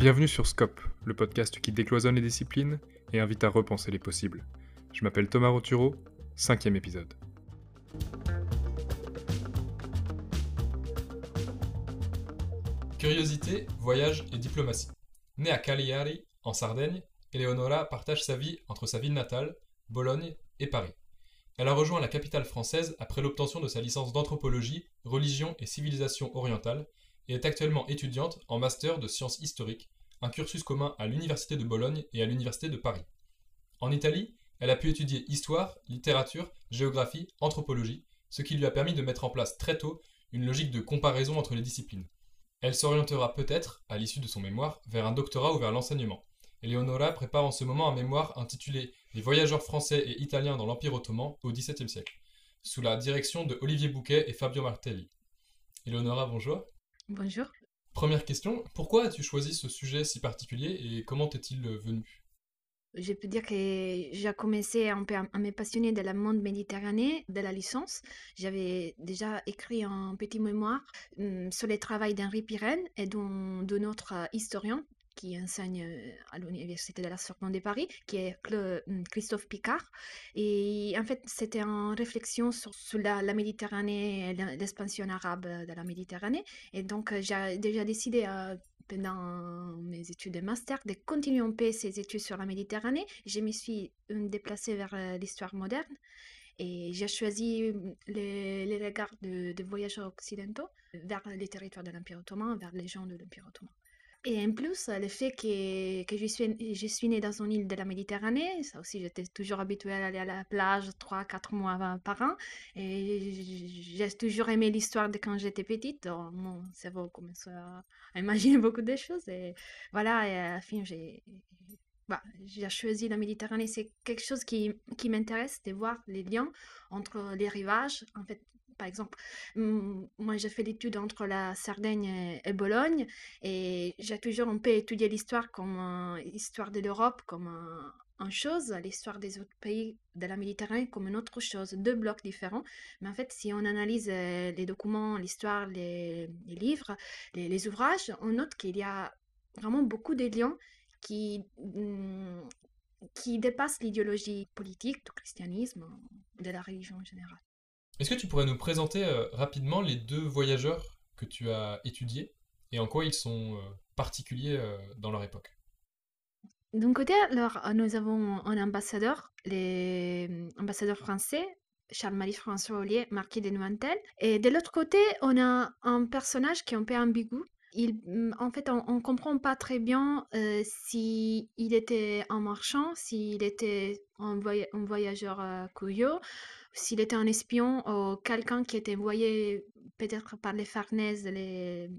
Bienvenue sur Scope, le podcast qui décloisonne les disciplines et invite à repenser les possibles. Je m'appelle Thomas Roturo, cinquième épisode. Curiosité, voyage et diplomatie. Née à Cagliari, en Sardaigne, Eleonora partage sa vie entre sa ville natale, Bologne, et Paris. Elle a rejoint la capitale française après l'obtention de sa licence d'anthropologie, religion et civilisation orientale est actuellement étudiante en master de sciences historiques, un cursus commun à l'Université de Bologne et à l'Université de Paris. En Italie, elle a pu étudier histoire, littérature, géographie, anthropologie, ce qui lui a permis de mettre en place très tôt une logique de comparaison entre les disciplines. Elle s'orientera peut-être, à l'issue de son mémoire, vers un doctorat ou vers l'enseignement. Eleonora prépare en ce moment un mémoire intitulé Les voyageurs français et italiens dans l'Empire ottoman au XVIIe siècle, sous la direction de Olivier Bouquet et Fabio Martelli. Eleonora, bonjour. Bonjour. Première question, pourquoi as-tu choisi ce sujet si particulier et comment t'est-il venu? Je peux dire que j'ai commencé à, me passionner de la monde méditerranée de la licence. J'avais déjà écrit un petit mémoire hum, sur le travail d'Henri Pirenne et de notre historien qui enseigne euh, à l'Université de la Sorbonne de Paris, qui est hum, Christophe Picard. Et en fait, c'était une réflexion sur, la, Méditerranée l'expansion arabe de la Méditerranée. Et donc, euh, j'ai déjà décidé euh, pendant mes études de master de continuer un peu ces études sur la Méditerranée. Je me suis déplacée vers l'histoire moderne. Et j'ai choisi hum, les, regards de, de, voyageurs occidentaux vers les territoires de l'Empire ottoman, vers les gens de l'Empire ottoman. Et en plus, le fait que, que je, suis, je suis née dans une île de la Méditerranée, ça aussi, j'étais toujours habituée à aller à la plage 3-4 mois par an. Et j'ai toujours aimé l'histoire de quand j'étais petite. Donc, mon cerveau commence à imaginer beaucoup de choses. Et voilà, et fin, j'ai bah, j'ai choisi la Méditerranée. C'est quelque chose qui, qui m'intéresse de voir les liens entre les rivages. En fait, par exemple, moi j'ai fait l'étude entre la Sardaigne et, Bologne et j'ai toujours un peu étudié l'histoire comme l'histoire de l'Europe comme une chose, l'histoire des autres pays de la Méditerranée comme une autre chose, deux blocs différents. Mais en fait, si on analyse euh, les documents, l'histoire, les, livres, les, ouvrages, on note qu'il y a vraiment beaucoup de liens qui, qui dépassent l'idéologie politique du christianisme, de la religion en général. Est-ce que tu pourrais nous présenter euh, rapidement les deux voyageurs que tu as étudiés et en quoi ils sont euh, particuliers euh, dans leur époque? D'un côté, alors, nous avons un ambassadeur, l'ambassadeur français, Charles-Marie François Ollier, marquis de Nointel. Et de l'autre côté, on a un personnage qui est un peu ambigu. Mm, en fait, on ne comprend pas très bien s'il si il était un marchand, s'il était un, voyageur euh, s'il était un espion ou quelqu'un qui était envoyé peut-être par les Farnèses, les,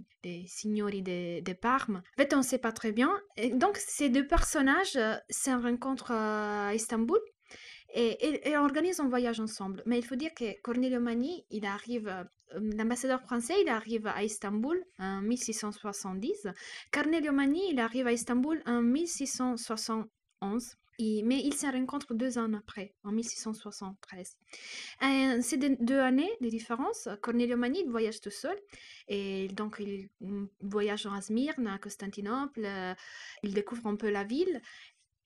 signori de, de, Parme. En fait, on ne sait pas très bien. Et donc, ces deux personnages euh, se rencontrent à Istanbul et, organisent un voyage ensemble. Mais il faut dire que Cornelio Magni, il arrive, euh, l'ambassadeur français, il arrive à Istanbul en 1670. Cornelio Magni, il arrive à Istanbul en 1671 mais ils se rencontrent deux ans après, en 1673. C'est deux années de différence. Cornelio Magni voyage tout seul. Et donc, il voyage à Smyrne, à Constantinople. Euh, il découvre un peu la ville.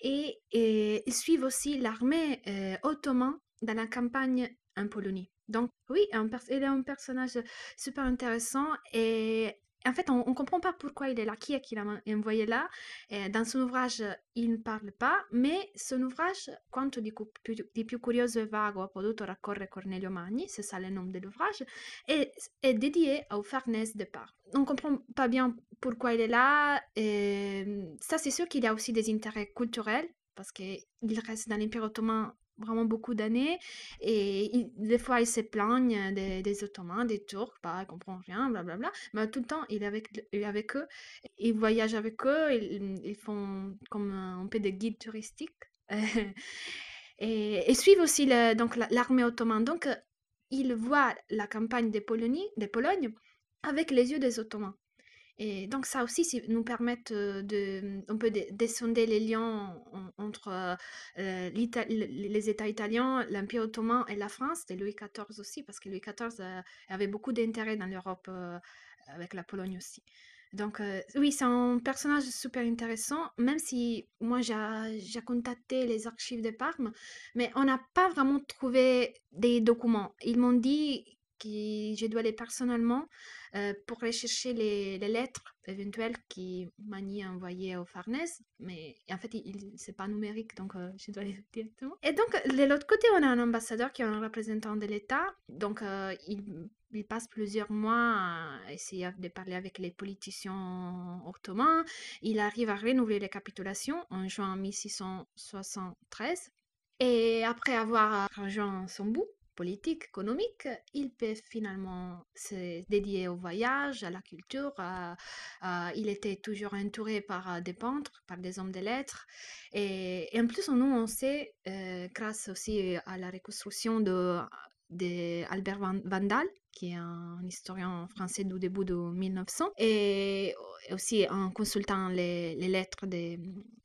Et, ils suivent aussi l'armée euh, ottomane dans la campagne en Pologne. Donc, oui, il est un personnage super intéressant et en fait, on ne comprend pas pourquoi il est là, qui est qu'il a envoyé là. dans son ouvrage, il ne parle pas, mais son ouvrage, Quanto di, di più curioso e vago ha potuto raccorrere Cornelio Magni, c'est ça le nom de l'ouvrage, est, dédié au Farnèse de Parme. On ne comprend pas bien pourquoi il est là. Et ça, c'est sûr qu'il a aussi des intérêts culturels, parce qu'il reste dans l'Empire ottoman vraiment beaucoup d'années. Et des fois, il se plaignent des, des, Ottomans, des Turcs, pas, il comprend rien, blablabla. Mais tout le temps, il est avec, avec eux, il voyage avec eux, ils, font comme un peu de guide touristique. et, suivent aussi donc l'armée ottomane. Donc, ils voient la campagne de Pologne, de Pologne avec les yeux des Ottomans. Et donc ça aussi nous permet de, un peu de, les liens entre les États italiens, l'Empire ottoman et la France, et Louis XIV aussi, parce que Louis XIV avait beaucoup d'intérêt dans l'Europe avec la Pologne aussi. Donc, oui, c'est un personnage super intéressant, même si moi j'ai contacté les archives de Parme, mais on n'a pas vraiment trouvé des documents. Ils m'ont dit que je dois aller personnellement euh, pour rechercher les, lettres éventuelles qui Mani a envoyées au Farnèse, mais en fait, il, c'est pas numérique, donc euh, je dois aller directement. Et donc, de l'autre côté, on a un ambassadeur qui est un représentant de l'État, donc euh, il, il passe plusieurs mois à essayer de parler avec les politiciens ottomans. Il arrive à renouveler les capitulations en juin 1673. Et après avoir rejoint son bout, politique, économique, il peut finalement se dédier au voyage, à la culture. il était toujours entouré par des peintres, par des hommes de lettres. Et, en plus, nous, on sait, euh, grâce aussi à la reconstruction de, d'Albert Vandal, qui est un historien français du début de 1900, et aussi en consultant les, lettres de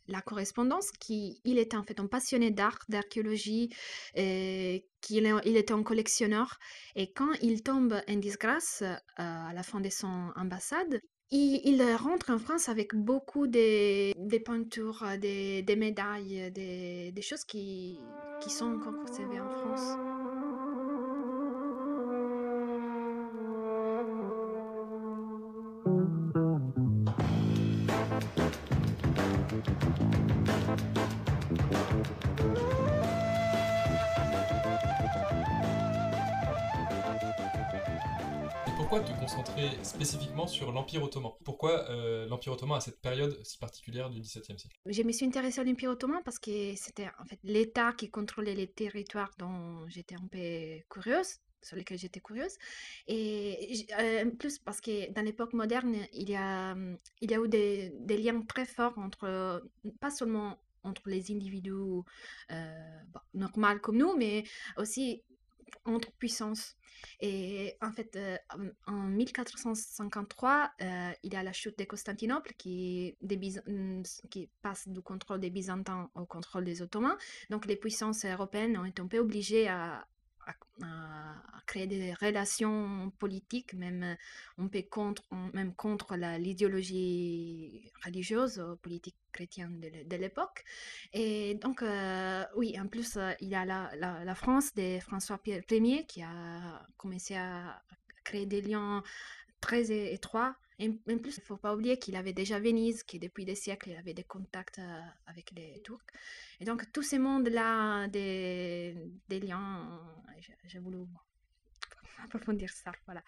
la correspondance, qui il était en fait un passionné d'art, d'archéologie, qu'il il était un collectionneur. Et quand il tombe en disgrâce euh, à la fin de son ambassade, il, rentre en France avec beaucoup de, des peintures, des, médailles, des, des choses qui, qui sont encore conservées en France. Pourquoi te concentrer spécifiquement sur l'Empire ottoman? Pourquoi euh, l'Empire ottoman à cette période si particulière du XVIIe siècle? Je me suis intéressée à l'Empire ottoman parce que c'était en fait l'État qui contrôlait les territoires dont j'étais un peu curieuse sur lesquels j'étais curieuse. Et euh, plus, parce que dans l'époque moderne, il y a, il y a eu des, des liens très forts entre, pas seulement entre les individus euh, normaux comme nous, mais aussi entre puissances. Et en fait, euh, en 1453, euh, il y a la chute de Constantinople qui, mm, qui, passe du contrôle des Byzantins au contrôle des Ottomans. Donc les puissances européennes ont été un peu obligées à, à, créer des relations politiques, même on peut contre, même contre l'idéologie religieuse, euh, politique chrétienne de, l'époque. Et donc, euh, oui, en plus, euh, il y a la, la, France de François Ier qui a commencé à créer des liens très étroits en plus, il ne faut pas oublier qu'il avait déjà Venise, qui depuis des siècles, il avait des contacts euh, avec les Turcs. Et donc, tous ces mondes-là, des, liens, j'ai voulu approfondir ça. Voilà.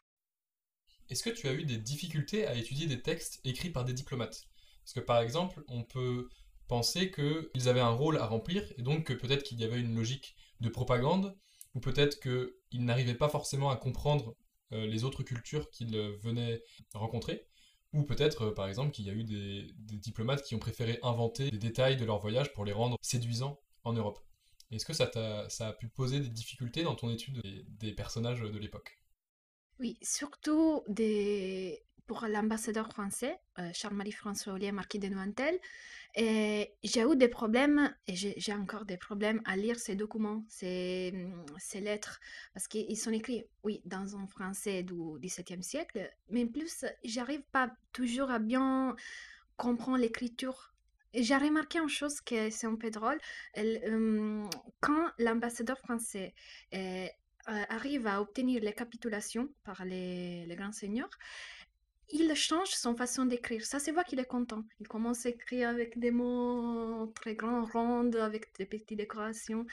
Est-ce que tu as eu des difficultés à étudier des textes écrits par des diplomates? Parce que par exemple, on peut penser qu'ils avaient un rôle à remplir, et donc peut-être qu'il y avait une logique de propagande, ou peut-être qu'ils n'arrivaient pas forcément à comprendre euh, les autres cultures qu'ils euh, venaient rencontrer. Ou peut-être, euh, par exemple, qu'il y a eu des, diplomates qui ont préféré inventer des détails de leur voyage pour les rendre séduisants en Europe. Est-ce que ça a pu poser des difficultés dans ton étude des, personnages de l'époque? Oui, surtout des... pour l'ambassadeur français, Charles-Marie François Ollier, marquis de Nointel, j'ai eu des problèmes, et j'ai encore des problèmes à lire ces documents, ces, lettres, parce qu'ils sont écrits, oui, dans un français du XVIIe siècle, mais en plus, j'arrive pas toujours à bien comprendre l'écriture. J'ai remarqué une chose que c'est un peu drôle, quand l'ambassadeur français euh, arrive à obtenir les capitulations par les grands seigneurs, il change son façon d'écrire. Ça se voit qu'il est content. Il commence à écrire avec des mots très grands, ronds, avec des petites décorations.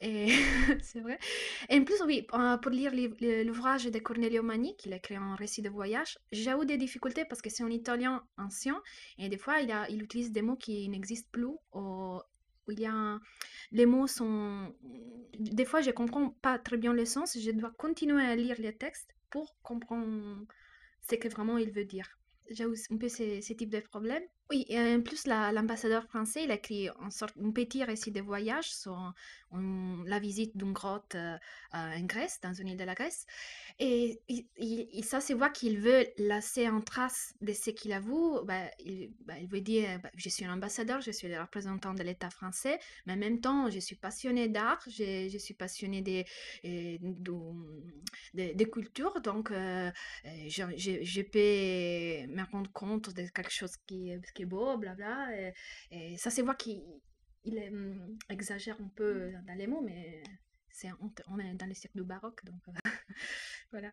Et c'est vrai. Et en plus, oui, euh, pour lire l'ouvrage de Cornelio Mani, qu'il a écrit un récit de voyage, j'ai eu des difficultés parce que c'est en italien ancien et des fois, il, utilise des mots qui n'existent plus. Il y a les mots sont des fois je comprends pas très bien le sens je dois continuer à lire les textes pour comprendre ce que vraiment il veut dire. J'ai un peu ces, ces types de problèmes. Oui, en plus, l'ambassadeur français, il a écrit un, sorte, un petit récit de voyage sur la visite d'une grotte euh, en Grèce, dans une île de la Grèce. Et, ça, c'est voit qu'il veut laisser en trace de ce qu'il a vu. Bah, il, bah, il, veut dire bah, Je suis un ambassadeur, je suis le représentant de l'État français, mais en même temps, je suis passionné d'art, je, suis passionné de, euh, de, des cultures. Donc, euh, je, je, je, peux me rendre compte de quelque chose qui, qui est beau, blabla. Et, et ça, c'est voir qu'il il, hum, exagère un peu dans les mots, mais c'est, on, on, est dans les siècles du baroque. Donc, voilà.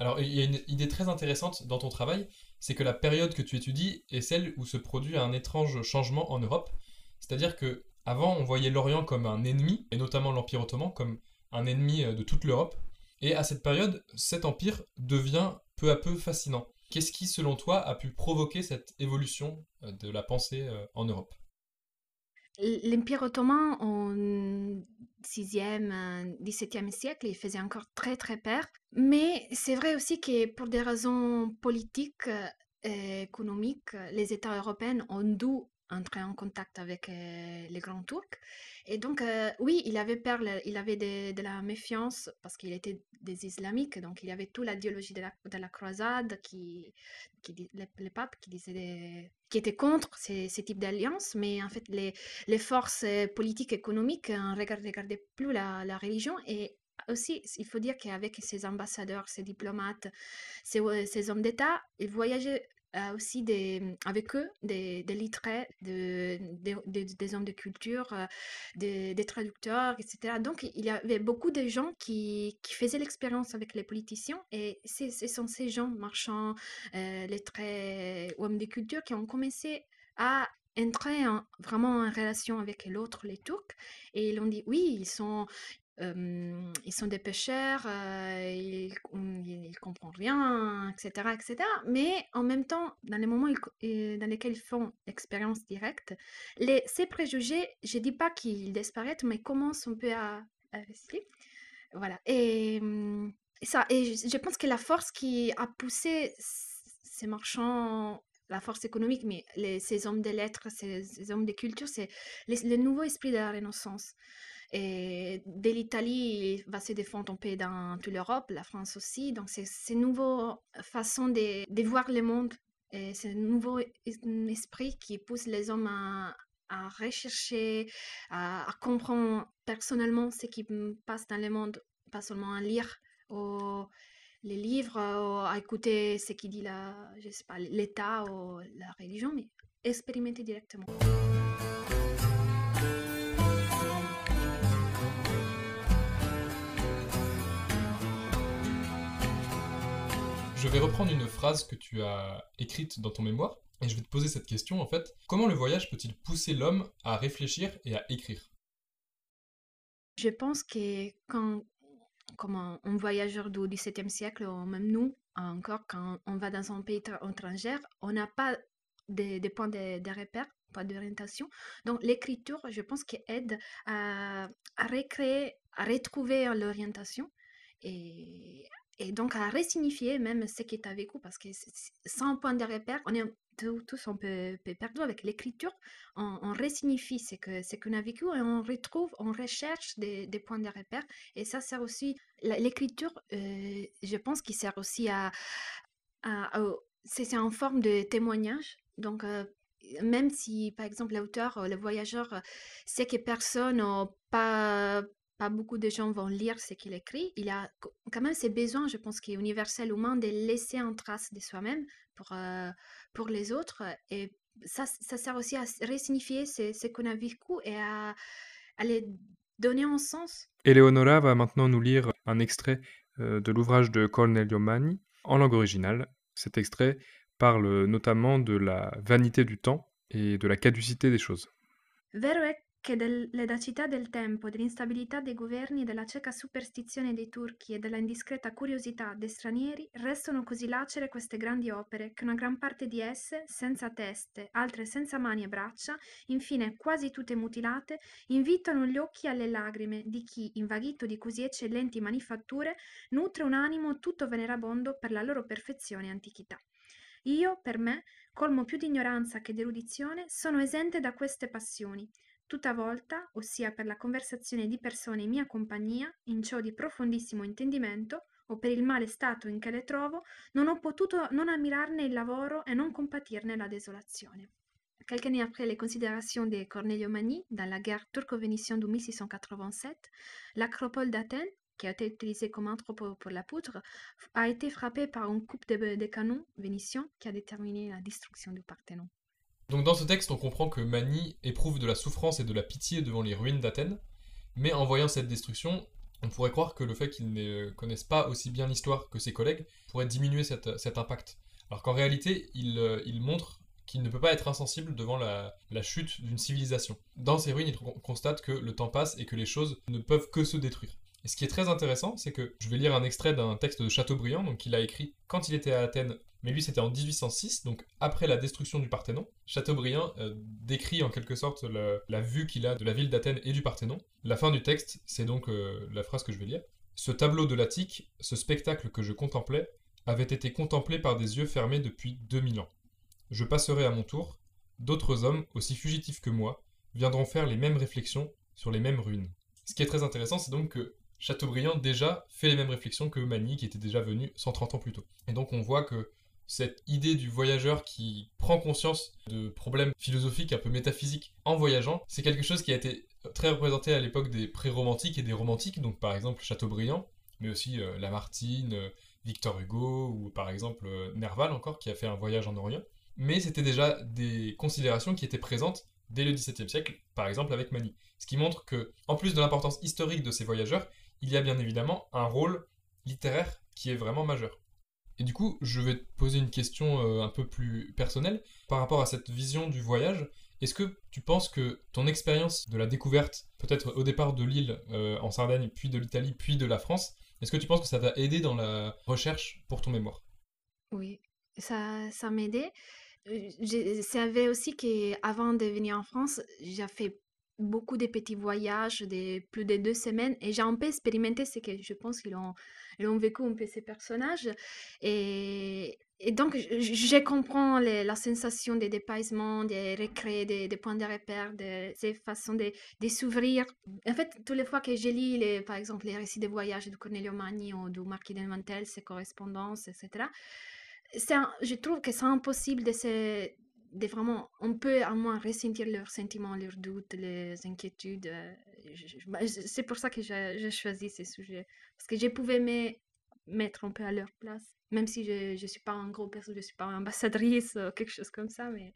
Alors, il y a une idée très intéressante dans ton travail, c'est que la période que tu étudies est celle où se produit un étrange changement en Europe. C'est-à-dire que avant, on voyait l'Orient comme un ennemi, et notamment l'Empire ottoman comme un ennemi euh, de toute l'Europe. Et à cette période, cet empire devient peu à peu fascinant. Qu'est-ce qui, selon toi, a pu provoquer cette évolution euh, de la pensée euh, en Europe? L'Empire ottoman au 6e, 17e siècle, il faisait encore très très peur. Mais c'est vrai aussi que pour des raisons politiques et économiques, les États européens ont dû entrer en contact avec euh, les grands turcs. Et donc, euh, oui, il avait peur, il avait de, la méfiance parce qu'il était des islamiques, donc il y avait toute l'idéologie de la, de la croisade, qui, qui les, papes qui, disaient qui étaient contre ces, ces types d'alliances, mais en fait, les, les forces politiques, économiques ne regardaient plus la, la religion. Et aussi, il faut dire qu'avec ces ambassadeurs, ces diplomates, ces hommes d'État, ils voyageaient aussi des, mmh, avec eux des, des des hommes de culture, des, traducteurs, etc. Donc, il y avait beaucoup de gens qui, faisaient l'expérience avec les politiciens et ce sont ces gens, marchands, euh, lettrés, hommes de culture, qui ont commencé à entrer en, vraiment en relation avec l'autre, les Turcs, et ils ont dit oui, ils sont, ils sont des pêcheurs, ils, ne comprennent rien, etc., etc. Mais en même temps, dans les moments dans lesquels ils font l'expérience directe, ces préjugés, je dis pas qu'ils disparaissent, mais commencent un peu à, à rester. Voilà. Et, ça, et je, pense que la force qui a poussé ces marchands la force économique, mais ces hommes de lettres, ces, ces hommes de culture, c'est le nouveau esprit de la Renaissance. Et de l'Italie, va se défendre un peu dans toute l'Europe, la France aussi. Donc, c'est une nouvelle façon de, voir le monde. Et un nouveau esprit qui pousse les hommes à, rechercher, à, comprendre personnellement ce qui passe dans le monde, pas seulement à lire ou les livres, à écouter ce qui dit l'État ou la religion, mais expérimenter directement. Je vais reprendre une phrase que tu as écrite dans ton mémoire et je vais te poser cette question en fait. Comment le voyage peut-il pousser l'homme à réfléchir et à écrire? Je pense que quand, comme un, voyageur du XVIIe siècle, ou même nous, encore quand on va dans un pays étranger, on n'a pas des de points de, de repère, pas d'orientation. Donc l'écriture, je pense qu'elle aide à, à à retrouver l'orientation et et donc à resignifier même ce qui est avec vous, parce que sans point de repère, on est tous un peu, peu perdus avec l'écriture, on, on ce qu'on ce qu'on a vécu et on retrouve, on recherche des, points de repère. Et ça sert aussi, l'écriture, euh, je pense qu'il sert aussi à... c'est en forme de témoignage. Donc, euh, même si, par exemple, l'auteur, le voyageur, sait que personne n'a pas pas beaucoup de gens vont lire ce qu'il écrit. Il a quand même ces besoins, je pense, qui est universel humain, de laisser une trace de soi-même pour, euh, pour les autres. Et ça, ça sert aussi à resignifier ce, ce qu'on a vécu et à, à, les donner un sens. Eleonora va maintenant nous lire un extrait euh, de l'ouvrage de Cornelio Mani en langue originale. Cet extrait parle notamment de la vanité du temps et de la caducité des choses. Vero che dell'edacità del tempo, dell'instabilità dei governi, della cieca superstizione dei turchi e della indiscreta curiosità dei stranieri restano così lacere queste grandi opere che una gran parte di esse, senza teste, altre senza mani e braccia, infine quasi tutte mutilate, invitano gli occhi alle lagrime di chi, invaghito di così eccellenti manifatture, nutre un animo tutto venerabondo per la loro perfezione e antichità. Io, per me, colmo più di ignoranza che di erudizione, sono esente da queste passioni, tutta volta, ossia per la conversazione di persone in mia compagnia, in ciò di profondissimo intendimento, o per il male stato in che le trovo, non ho potuto non ammirarne il lavoro e non compatirne la desolazione. Quelques années après les considérations de Cornelio Mani dans la guerre turco-vénitienne de 1687, l'acropole d'Athènes, qui a été utilisé comme entrepôt pour la poudre, a été frappé par un coup de, de canon vénitien qui a déterminé la destruction du Parthénon. Donc dans ce texte, on comprend que Mani éprouve de la souffrance et de la pitié devant les ruines d'Athènes, mais en voyant cette destruction, on pourrait croire que le fait qu'il ne connaisse pas aussi bien l'histoire que ses collègues pourrait diminuer cet impact. Alors qu'en réalité, il, euh, il montre qu'il ne peut pas être insensible devant la, chute d'une civilisation. Dans ces ruines, il constate que le temps passe et que les choses ne peuvent que se détruire. Et ce qui est très intéressant, c'est que je vais lire un extrait d'un texte de Chateaubriand, donc qu'il a écrit quand il était à Athènes, mais lui c'était en 1806, donc après la destruction du Parthénon. Chateaubriand euh, décrit en quelque sorte la vue qu'il a de la ville d'Athènes et du Parthénon. La fin du texte, c'est donc euh, la phrase que je vais lire. Ce tableau de l'Attique, ce spectacle que je contemplais, avait été contemplé par des yeux fermés depuis 2000 ans. Je passerai à mon tour, d'autres hommes, aussi fugitifs que moi, viendront faire les mêmes réflexions sur les mêmes ruines. Ce qui est très intéressant, c'est donc que Chateaubriand déjà fait les mêmes réflexions que Magny, qui était déjà venu 130 ans plus tôt. Et donc on voit que cette idée du voyageur qui prend conscience de problèmes philosophiques un peu métaphysiques en voyageant, c'est quelque chose qui a été très représenté à l'époque des pré-romantiques et des romantiques, donc par exemple Chateaubriand, mais aussi euh, Lamartine, Victor Hugo, ou par exemple euh, Nerval encore, qui a fait un voyage en Orient mais c'était déjà des considérations qui étaient présentes dès le XVIIe siècle, par exemple avec Mani. Ce qui montre que, en plus de l'importance historique de ces voyageurs, il y a bien évidemment un rôle littéraire qui est vraiment majeur. Et du coup, je vais te poser une question euh, un peu plus personnelle par rapport à cette vision du voyage. Est-ce que tu penses que ton expérience de la découverte, peut-être au départ de l'île euh, en Sardaigne, puis de l'Italie, puis de la France, est-ce que tu penses que ça t'a aidé dans la recherche pour ton mémoire? Oui, ça, ça m'aidait. Je savais aussi qu'avant de venir en France, j'ai fait beaucoup de petits voyages de plus de deux semaines et j'ai un peu expérimenté ce que je pense qu'ils ont, vécu un peu ces personnages. Et, donc, je, comprends la sensation de dépaysement, de recréer des, points de repère, de ces façons de, de s'ouvrir. En fait, toutes les fois que je lis, les, par exemple, les récits de voyage de Cornelio Magni ou du Marquis de Mantel, ses correspondances, etc., je trouve que c'est impossible de se vraiment, on peut à moins ressentir leurs sentiments, leurs doutes, les inquiétudes. Euh, bah, c'est pour ça que j'ai choisi ces sujets. Parce que je pouvais me mettre un peu à leur place. Même si je ne suis pas un gros perso, je ne suis pas ambassadrice ou quelque chose comme ça, mais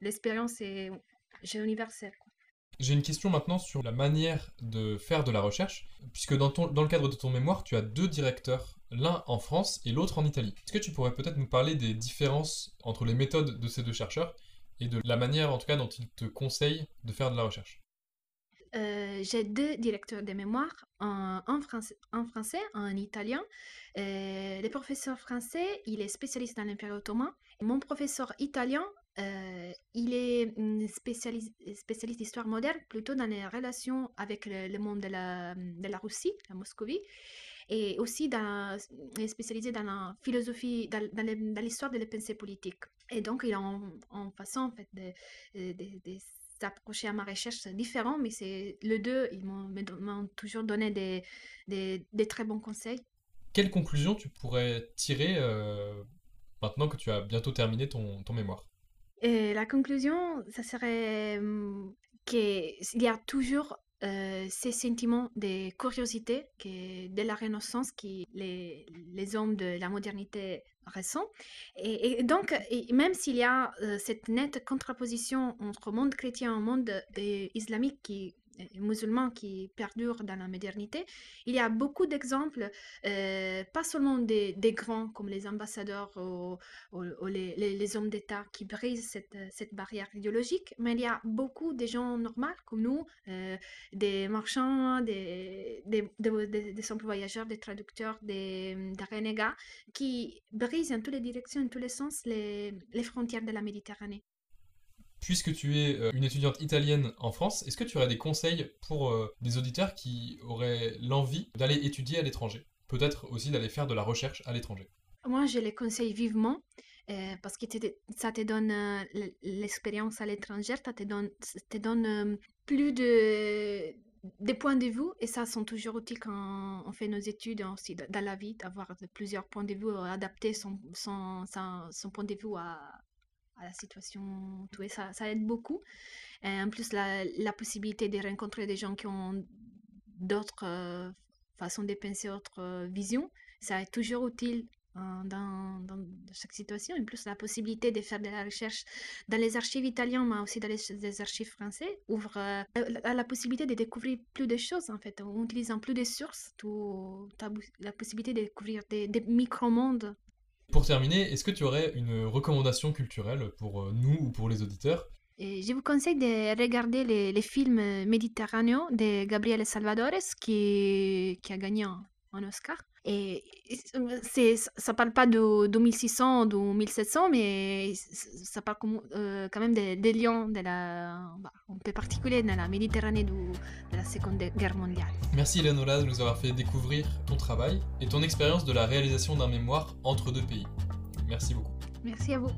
l'expérience est, universelle. J'ai une question maintenant sur la manière de faire de la recherche, puisque dans, ton, dans le cadre de ton mémoire, tu as deux directeurs, l'un en France et l'autre en Italie. Est-ce que tu pourrais peut-être nous parler des différences entre les méthodes de ces deux chercheurs et de la manière en tout cas dont ils te conseillent de faire de la recherche? Euh, j'ai deux directeurs de mémoire, en, français, en français, en italien. Euh, le professeur français, il est spécialiste dans l'Empire ottoman. Mon professeur italien, euh, il est mm, spécialiste, d'histoire moderne, plutôt dans les relations avec le, monde de la, de la, Russie, la Moscovie, et aussi est spécialisé dans la philosophie, dans, l'histoire de la pensée politique. Et donc, il a en, façon fait, de, s'approcher à ma recherche différent, mais c'est le deux, ils m'ont toujours donné des, très bons conseils. Quelle conclusion tu pourrais tirer euh, maintenant que tu as bientôt terminé ton mémoire? La conclusion, ça serait mmh, qu'il y a toujours ces sentiments de curiosité que dès la Renaissance que les, les hommes de la modernité ressentent. Et, donc, même s'il y a cette nette contraposition entre monde chrétien et monde islamique qui musulmans qui perdurent dans la modernité. Il y a beaucoup d'exemples, euh, pas seulement des, grands comme les ambassadeurs ou, les, hommes d'État qui brisent cette, cette, barrière idéologique, mais il y a beaucoup de gens normaux comme nous, euh, des marchands, des, des, simples voyageurs, des traducteurs, des, renégats, qui brisent en toutes les directions, en tous les sens, les frontières de la Méditerranée. Puisque tu es euh, une étudiante italienne en France, est-ce que tu aurais des conseils pour euh, des auditeurs qui auraient l'envie d'aller étudier à l'étranger? Peut-être aussi d'aller faire de la recherche à l'étranger Moi, je les conseille vivement. Euh, parce que ça te donne l'expérience à l'étranger, ça te donne, plus de, points de vue, et ça sont toujours utiles quand on fait nos études aussi dans la vie, d'avoir plusieurs points de vue, adapter son point de vue à, à la situation, tout ça, ça aide beaucoup. Et en plus, la, possibilité de rencontrer des gens qui ont d'autres euh, façon de penser, autre vision. Ça est toujours utile dans, dans, chaque situation. En plus, la possibilité de faire de la recherche dans les archives italiennes, mais aussi dans les, archives français, ouvre la, la, possibilité de découvrir plus de choses, en fait, en utilisant plus de sources, tout, la possibilité de découvrir des, des micro-mondes. Pour terminer, est-ce que tu aurais une recommandation culturelle pour nous ou pour les auditeurs? Je vous conseille de regarder les, films méditerranéens de Gabriele Salvadores qui, qui a gagné un, un Oscar. Et c'est, ça parle pas de 2600 ou 1700, mais ça parle quand même des, des lions de la, bah, un peu particulier dans la Méditerranée de la Seconde Guerre mondiale. Merci Eleonora de nous avoir fait découvrir ton travail et ton expérience de la réalisation d'un mémoire entre deux pays. Merci beaucoup. Merci à vous.